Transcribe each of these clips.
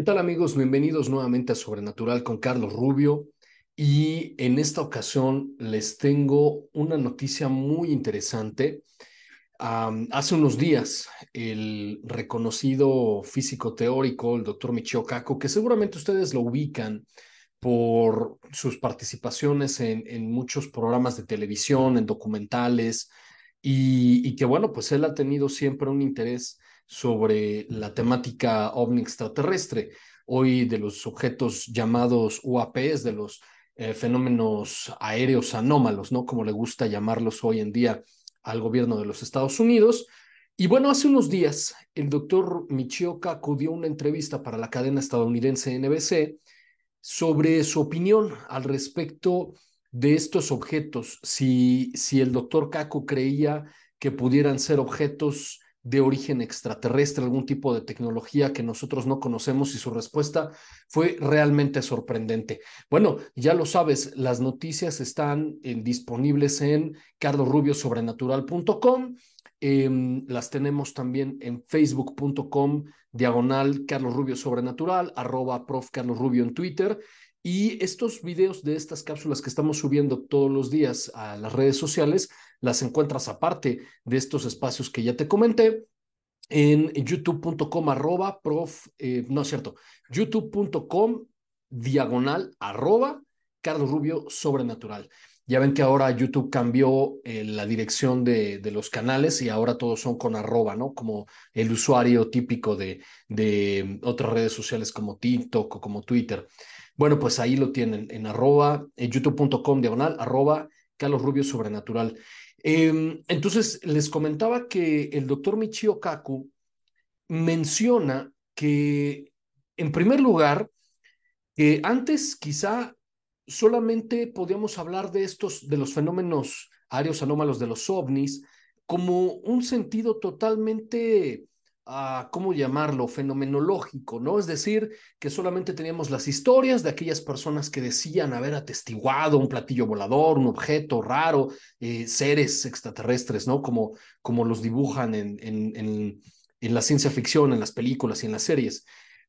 ¿Qué tal amigos? Bienvenidos nuevamente a Sobrenatural con Carlos Rubio y en esta ocasión les tengo una noticia muy interesante. hace unos días el reconocido físico teórico, el doctor Michio Kaku, que seguramente ustedes lo ubican por sus participaciones en, muchos programas de televisión, en documentales, y que bueno, pues él ha tenido siempre un interés sobre la temática ovni extraterrestre, hoy de los objetos llamados UAPs, de los eh, fenómenos aéreos anómalos, ¿no? Como le gusta llamarlos hoy en día al gobierno de los Estados Unidos. Y bueno, hace unos días el doctor Michio Kaku dio una entrevista para la cadena estadounidense NBC sobre su opinión al respecto de estos objetos, si, si el doctor Kaku creía que pudieran ser objetos de origen extraterrestre, algún tipo de tecnología que nosotros no conocemos y su respuesta fue realmente sorprendente. Bueno, ya lo sabes, las noticias están disponibles en carlosrubiosobrenatural.com. Em, las tenemos también en facebook.com diagonal Carlos Rubio Sobrenatural, arroba prof Carlos Rubio en Twitter. Y estos videos de estas cápsulas que estamos subiendo todos los días a las redes sociales las encuentras aparte de estos espacios que ya te comenté en youtube.com arroba prof, eh, no es cierto, youtube.com diagonal arroba Carlos Rubio Sobrenatural. Ya ven que ahora YouTube cambió eh, la dirección de, de, los canales y ahora todos son con arroba, ¿no? Como el usuario típico de, de otras redes sociales como TikTok o como Twitter. Bueno, pues ahí lo tienen en arroba, en youtube.com diagonal, arroba Carlos Rubio Sobrenatural. Em, entonces, les comentaba que el doctor Michio Kaku menciona que, en primer lugar, que antes quizá solamente podíamos hablar de estos, de los fenómenos aéreos anómalos de los ovnis, como un sentido totalmente ¿cómo llamarlo?, fenomenológico, ¿no? Es decir, que solamente teníamos las historias de aquellas personas que decían haber atestiguado un platillo volador, un objeto raro, eh, seres extraterrestres, ¿no? Como, como los dibujan en, en, en, en la ciencia ficción, en las películas y en las series.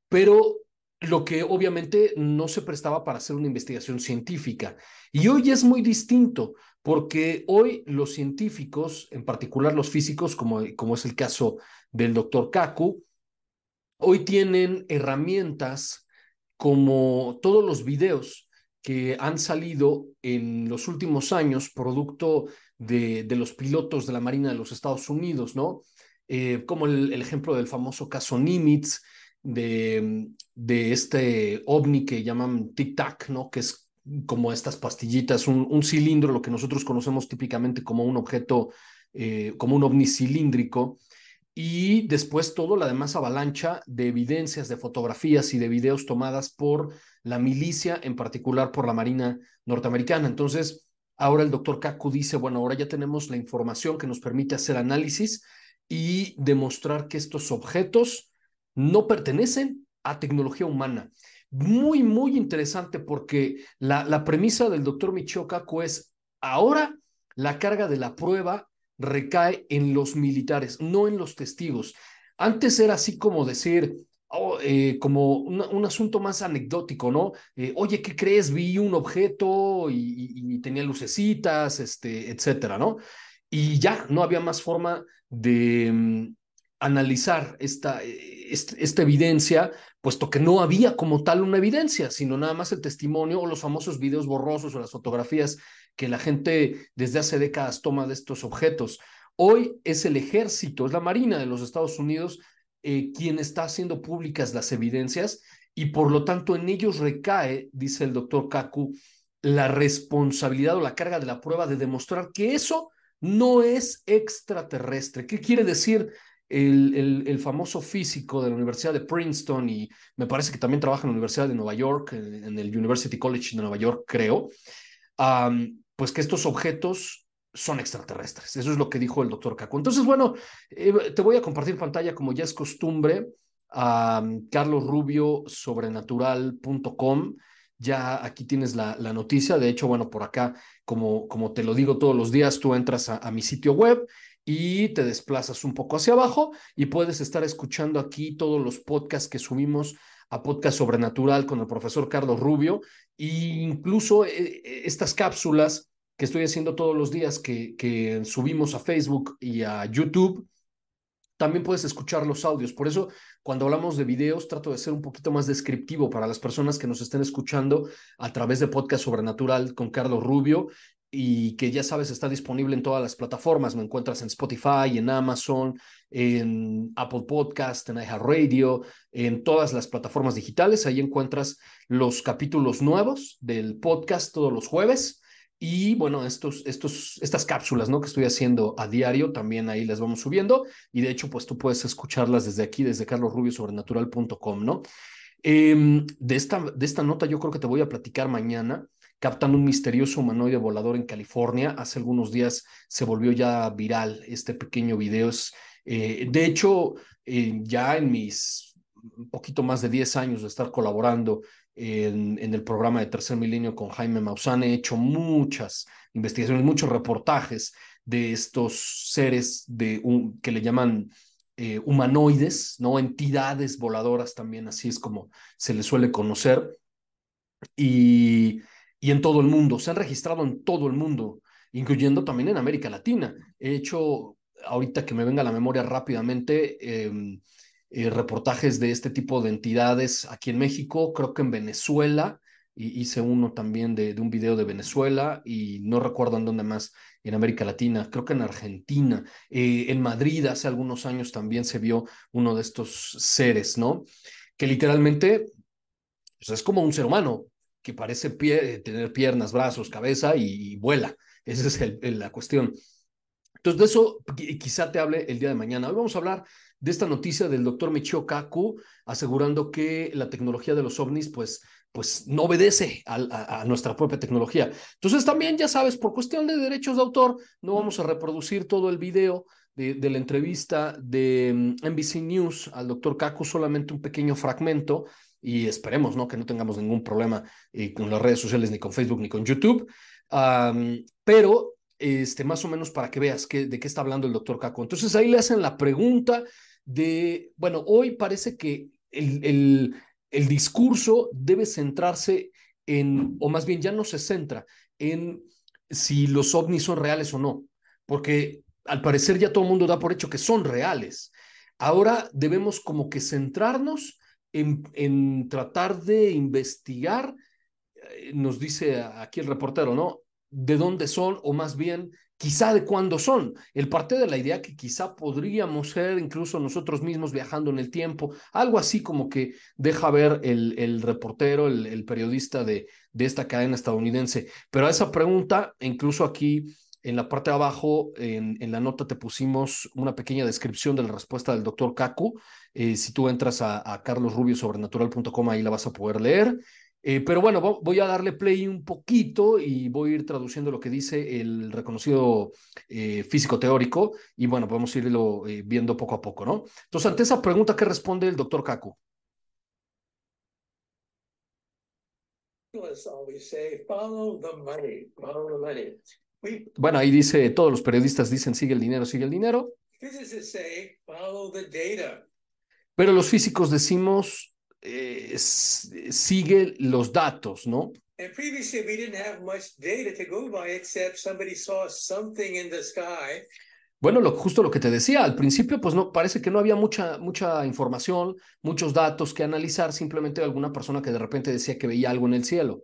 Pero lo que obviamente no se prestaba para hacer una investigación científica. Y hoy es muy distinto, porque hoy los científicos, en particular los físicos, como, como es el caso del doctor Kaku, hoy tienen herramientas como todos los videos que han salido en los últimos años, producto de, de los pilotos de la Marina de los Estados Unidos, ¿no? Eh, como el, ejemplo del famoso caso Nimitz, de, de este ovni que llaman Tic Tac, ¿no? Que es como estas pastillitas, un, un, cilindro, lo que nosotros conocemos típicamente como un objeto, eh, como un ovni cilíndrico, y después todo la demás avalancha de evidencias, de fotografías y de videos tomadas por la milicia, en particular por la Marina norteamericana. Entonces, ahora el doctor Kaku dice, bueno, ahora ya tenemos la información que nos permite hacer análisis y demostrar que estos objetos no pertenecen a tecnología humana. Muy, muy interesante porque la, la premisa del doctor Michio Kaku es, ahora la carga de la prueba recae en los militares, no en los testigos. Antes era así como decir, oh, eh, como un asunto más anecdótico, ¿no? Eh, Oye, ¿qué crees? Vi un objeto y, tenía lucecitas, este, etcétera, ¿no? Y ya no había más forma de mm, analizar esta, esta evidencia, puesto que no había como tal una evidencia, sino nada más el testimonio o los famosos videos borrosos o las fotografías que la gente desde hace décadas toma de estos objetos. Hoy es el ejército, es la Marina de los Estados Unidos eh, quien está haciendo públicas las evidencias y por lo tanto en ellos recae, dice el doctor Kaku, la responsabilidad o la carga de la prueba de demostrar que eso no es extraterrestre. ¿Qué quiere decir el, el, famoso físico de la Universidad de Princeton y me parece que también trabaja en la Universidad de Nueva York, en, el University College de Nueva York, creo, pues que estos objetos son extraterrestres. Eso es lo que dijo el doctor Caco. Entonces, bueno, eh, te voy a compartir pantalla como ya es costumbre a Carlos Rubio sobrenatural.com. Ya aquí tienes la, la, noticia. De hecho, bueno, por acá, como, como te lo digo todos los días, tú entras a mi sitio web y te desplazas un poco hacia abajo y puedes estar escuchando aquí todos los podcasts que subimos a Podcast Sobrenatural con el profesor Carlos Rubio e incluso eh, eh, estas cápsulas que estoy haciendo todos los días que, que subimos a Facebook y a YouTube, también puedes escuchar los audios. Por eso, cuando hablamos de videos, trato de ser un poquito más descriptivo para las personas que nos estén escuchando a través de Podcast Sobrenatural con Carlos Rubio y que ya sabes está disponible en todas las plataformas. Me encuentras en Spotify, en Amazon, en Apple Podcast, en iHeartRadio, en todas las plataformas digitales. Ahí encuentras los capítulos nuevos del podcast todos los jueves. Y bueno, estos, estos, estas cápsulas ¿no? que estoy haciendo a diario, también ahí las vamos subiendo. Y de hecho, pues tú puedes escucharlas desde aquí, desde carlosrubiosobrenatural.com, ¿no? Eh, de, esta, de esta nota yo creo que te voy a platicar mañana. Captan un misterioso humanoide volador en California. Hace algunos días se volvió ya viral este pequeño video. Eh, de hecho, eh, ya en mis un poquito más de 10 años de estar colaborando en, el programa de Tercer Milenio con Jaime Maussan. He hecho muchas investigaciones, muchos reportajes de estos seres de que le llaman eh, humanoides, ¿no? Entidades voladoras también, así es como se les suele conocer. Y, y en todo el mundo, se han registrado en todo el mundo, incluyendo también en América Latina. He hecho, ahorita que me venga a la memoria rápidamente, eh, eh, reportajes de este tipo de entidades aquí en México, creo que en Venezuela, y hice uno también de, de, un video de Venezuela y no recuerdo en dónde más, en América Latina, creo que en Argentina, eh, en Madrid hace algunos años también se vio uno de estos seres, ¿no? Que literalmente pues es como un ser humano que parece tener piernas, brazos, cabeza y, vuela. Esa es la cuestión. Entonces, de eso quizá te hable el día de mañana. Hoy vamos a hablar de esta noticia del doctor Michio Kaku asegurando que la tecnología de los ovnis pues, pues no obedece a, nuestra propia tecnología. Entonces también, ya sabes, por cuestión de derechos de autor, no vamos a reproducir todo el video de, la entrevista de NBC mm, News al doctor Kaku, solamente un pequeño fragmento y esperemos ¿no? que no tengamos ningún problema eh, con las redes sociales, ni con Facebook, ni con YouTube. pero este, más o menos para que veas de qué está hablando el doctor Caco. Entonces ahí le hacen la pregunta de, bueno, hoy parece que el, el, el discurso debe centrarse en, o más bien ya no se centra en si los ovnis son reales o no, porque al parecer ya todo el mundo da por hecho que son reales. Ahora debemos como que centrarnos en, tratar de investigar, eh, nos dice aquí el reportero, ¿no? De dónde son o más bien quizá de cuándo son. El parte de la idea que quizá podríamos ser incluso nosotros mismos viajando en el tiempo, algo así como que deja ver el, el reportero, el, periodista de, de esta cadena estadounidense. Pero a esa pregunta, incluso aquí en la parte de abajo, en, en la nota te pusimos una pequeña descripción de la respuesta del doctor Kaku. Eh, si tú entras a, a carlosrubiosobrenatural.com, ahí la vas a poder leer. Eh, pero bueno, voy a darle play un poquito y voy a ir traduciendo lo que dice el reconocido eh, físico teórico y bueno, podemos irlo eh, viendo poco a poco, ¿no? Entonces, ante esa pregunta, ¿qué responde el doctor Kaku? Bueno, ahí dice, todos los periodistas dicen, sigue el dinero, sigue el dinero. Pero los físicos decimos, eh, sigue los datos, ¿no? And previously, we didn't have much data to go by except somebody saw something in the sky. Bueno, lo, justo lo que te decía, al principio pues no, parece que no había mucha, mucha información, muchos datos que analizar, simplemente alguna persona que de repente decía que veía algo en el cielo.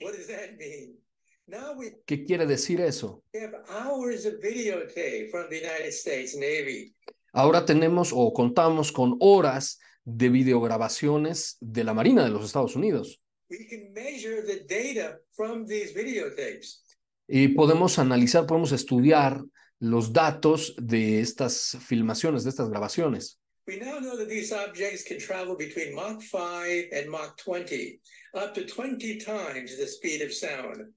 What does that mean? Now we ¿Qué quiere decir eso? have hours of videotape from the United States Navy. Ahora tenemos o contamos con horas de videograbaciones de la Marina de los Estados Unidos We can measure the data from these videotapes. y podemos analizar, podemos estudiar los datos de estas filmaciones, de estas grabaciones. We now know that these objects can travel between Mach 5 and Mach 20, up to 20 times the speed of sound.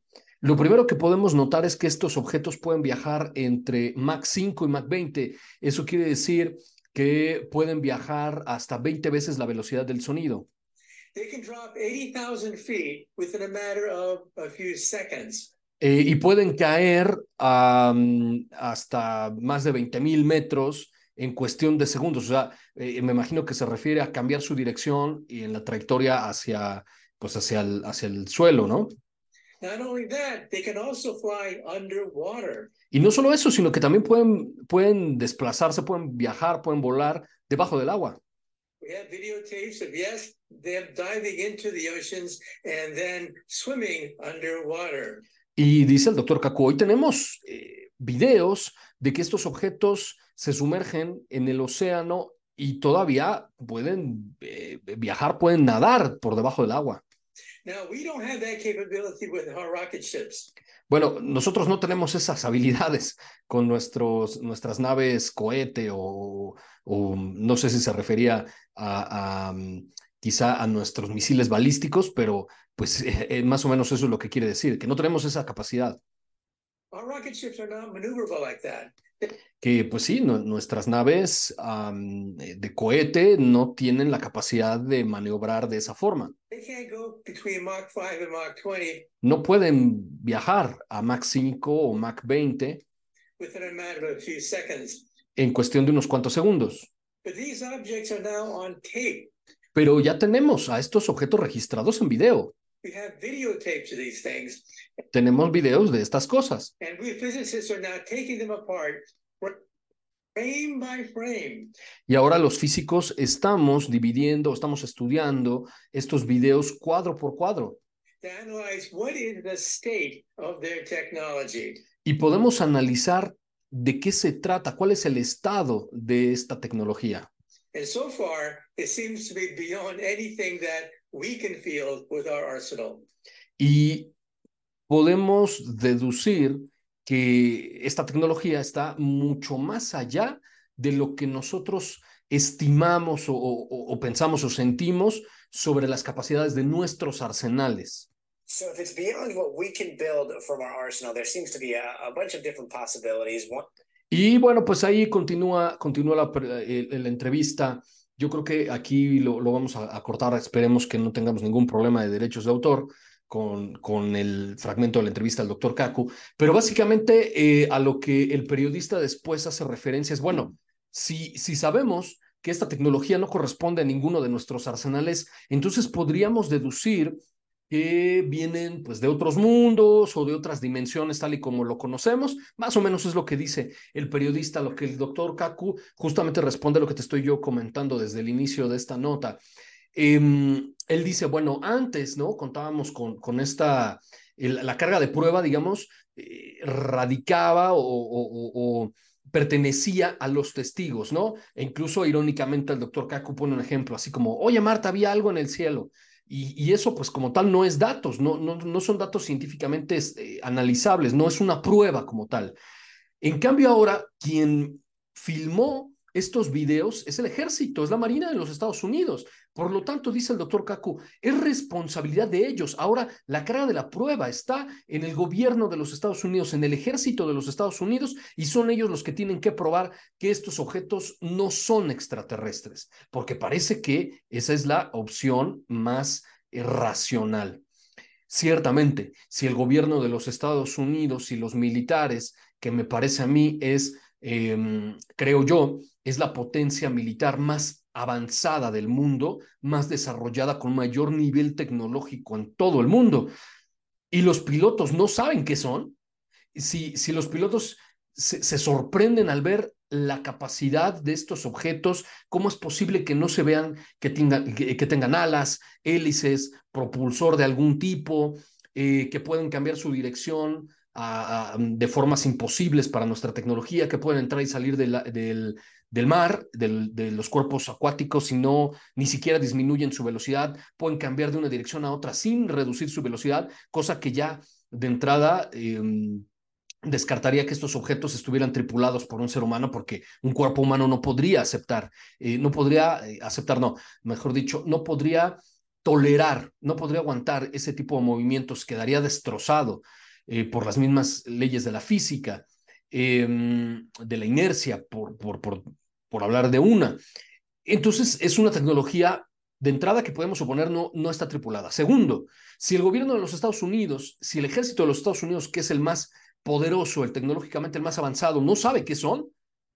Lo primero que podemos notar es que estos objetos pueden viajar entre Mach 5 y Mach 20. Eso quiere decir que pueden viajar hasta 20 veces la velocidad del sonido. They can drop 80,000 feet within a matter of a few seconds. Eh, y pueden caer hasta más de 20 mil metros en cuestión de segundos. O sea, eh, me imagino que se refiere a cambiar su dirección y en la trayectoria hacia, pues hacia el, hacia el suelo, ¿no? Y no solo eso, sino que también pueden, pueden desplazarse, pueden viajar, pueden volar debajo del agua. We have videotapes of, yes, them diving into the oceans and then swimming underwater. Y dice el doctor Kaku, hoy tenemos eh, videos de que estos objetos se sumergen en el océano y todavía pueden eh, viajar, pueden nadar por debajo del agua. Bueno, nosotros no tenemos esas habilidades con nuestros, nuestras naves cohete o, o no sé si se refería a, a, mm, quizá a nuestros misiles balísticos, pero pues eh, más o menos eso es lo que quiere decir, que no tenemos esa capacidad. Our rocket ships are not maneuverable like that. Que pues sí, nu- nuestras naves eh, de cohete no tienen la capacidad de maniobrar de esa forma. They can't go between Mach 5 and Mach 20 No pueden viajar a Mach 5 o Mach 20 within a matter of a few seconds. en cuestión de unos cuantos segundos. But these objects are now on tape. Pero ya tenemos a estos objetos registrados en video. Tenemos videos de estas cosas. Frame by frame. Y ahora los físicos estamos dividiendo, estamos estudiando estos videos cuadro por cuadro. to analyze what is the state of their technology. Y podemos analizar de qué se trata, cuál es el estado de esta tecnología. And so far, it seems to be beyond anything that we can feel with our arsenal. Y podemos deducir que esta tecnología está mucho más allá de lo que nosotros estimamos o, o- o pensamos o sentimos sobre las capacidades de nuestros arsenales. So if it's beyond what we can build from our arsenal, there seems to be a, a bunch of different possibilities. One, Y bueno, pues ahí continúa, continúa la, el- la entrevista. Yo creo que aquí lo, lo vamos a, a cortar. Esperemos que no tengamos ningún problema de derechos de autor con, el fragmento de la entrevista al doctor Kaku. Pero básicamente eh, a lo que el periodista después hace referencia es, bueno, si, si sabemos que esta tecnología no corresponde a ninguno de nuestros arsenales, entonces podríamos deducir que vienen pues de otros mundos o de otras dimensiones tal y como lo conocemos. Más o menos es lo que dice el periodista, lo que el doctor Kaku justamente responde a lo que te estoy yo comentando desde el inicio de esta nota. Em, él dice, bueno, antes, ¿no? Contábamos con, con esta, la carga de prueba, digamos, eh, radicaba o- o pertenecía a los testigos, ¿no? E incluso irónicamente el doctor Kaku pone un ejemplo así como, oye Marta, había algo en el cielo. Y, y eso, pues como tal, no es datos, no, no, no son datos científicamente este, analizables, no es una prueba como tal. En cambio, ahora, quien filmó estos videos es el ejército, es la Marina de los Estados Unidos. Por lo tanto, dice el doctor Kaku, es responsabilidad de ellos. Ahora, la cara de la prueba está en el gobierno de los Estados Unidos, en el ejército de los Estados Unidos, y son ellos los que tienen que probar que estos objetos no son extraterrestres, porque parece que esa es la opción más eh, racional. Ciertamente, si el gobierno de los Estados Unidos y los militares, que me parece a mí es, eh, creo yo, es la potencia militar más avanzada del mundo, más desarrollada, con mayor nivel tecnológico en todo el mundo. Y los pilotos no saben qué son. Si, si los pilotos se, sorprenden al ver la capacidad de estos objetos, cómo es posible que no se vean, que tengan, que, que tengan alas, hélices, propulsor de algún tipo, eh, que pueden cambiar su dirección de formas imposibles para nuestra tecnología, que pueden entrar y salir del, del, mar, del, de los cuerpos acuáticos, y no ni siquiera disminuyen su velocidad, pueden cambiar de una dirección a otra sin reducir su velocidad, cosa que ya de entrada... Eh, descartaría que estos objetos estuvieran tripulados por un ser humano porque un cuerpo humano no podría aceptar, eh, no podría eh, aceptar, no, mejor dicho, no podría tolerar, no podría aguantar ese tipo de movimientos, quedaría destrozado eh, por las mismas leyes de la física, em, de la inercia, por, por, por, por hablar de una. Entonces, es una tecnología de entrada que podemos suponer no, no está tripulada. Segundo, si el gobierno de los Estados Unidos, si el ejército de los Estados Unidos, que es el más poderoso, el tecnológicamente el más avanzado, no sabe qué son,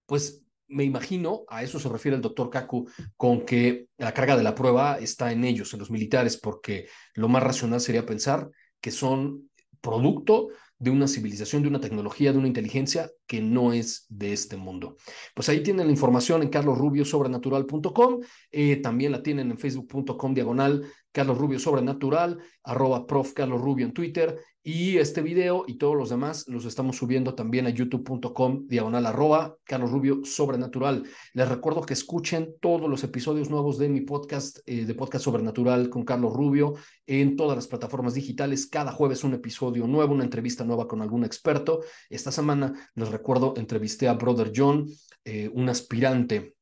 pues me imagino, a eso se refiere el doctor Kaku, con que la carga de la prueba está en ellos, en los militares, porque lo más racional sería pensar que son producto de una civilización, de una tecnología, de una inteligencia que no es de este mundo. Pues ahí tienen la información en carlosrubiosobrenatural.com, eh, también la tienen en facebook.com diagonal Carlos Rubio Sobrenatural, arroba prof en Twitter, y este video y todos los demás los estamos subiendo también a youtube.com diagonal arroba Carlos Rubio Sobrenatural. Les recuerdo que escuchen todos los episodios nuevos de mi podcast, eh, de Podcast Sobrenatural con Carlos Rubio en todas las plataformas digitales. Cada jueves un episodio nuevo, una entrevista nueva con algún experto. Esta semana, les recuerdo, entrevisté a Brother John, eh, un aspirante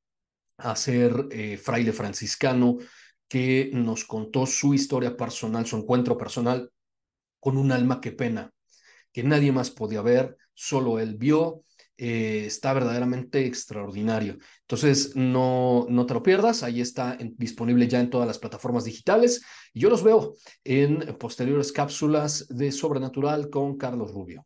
a ser eh, fraile franciscano que nos contó su historia personal, su encuentro personal con un alma que pena, que nadie más podía ver, solo él vio, eh, está verdaderamente extraordinario. Entonces, no, no te lo pierdas, ahí está disponible ya en todas las plataformas digitales. Y yo los veo en posteriores cápsulas de Sobrenatural con Carlos Rubio.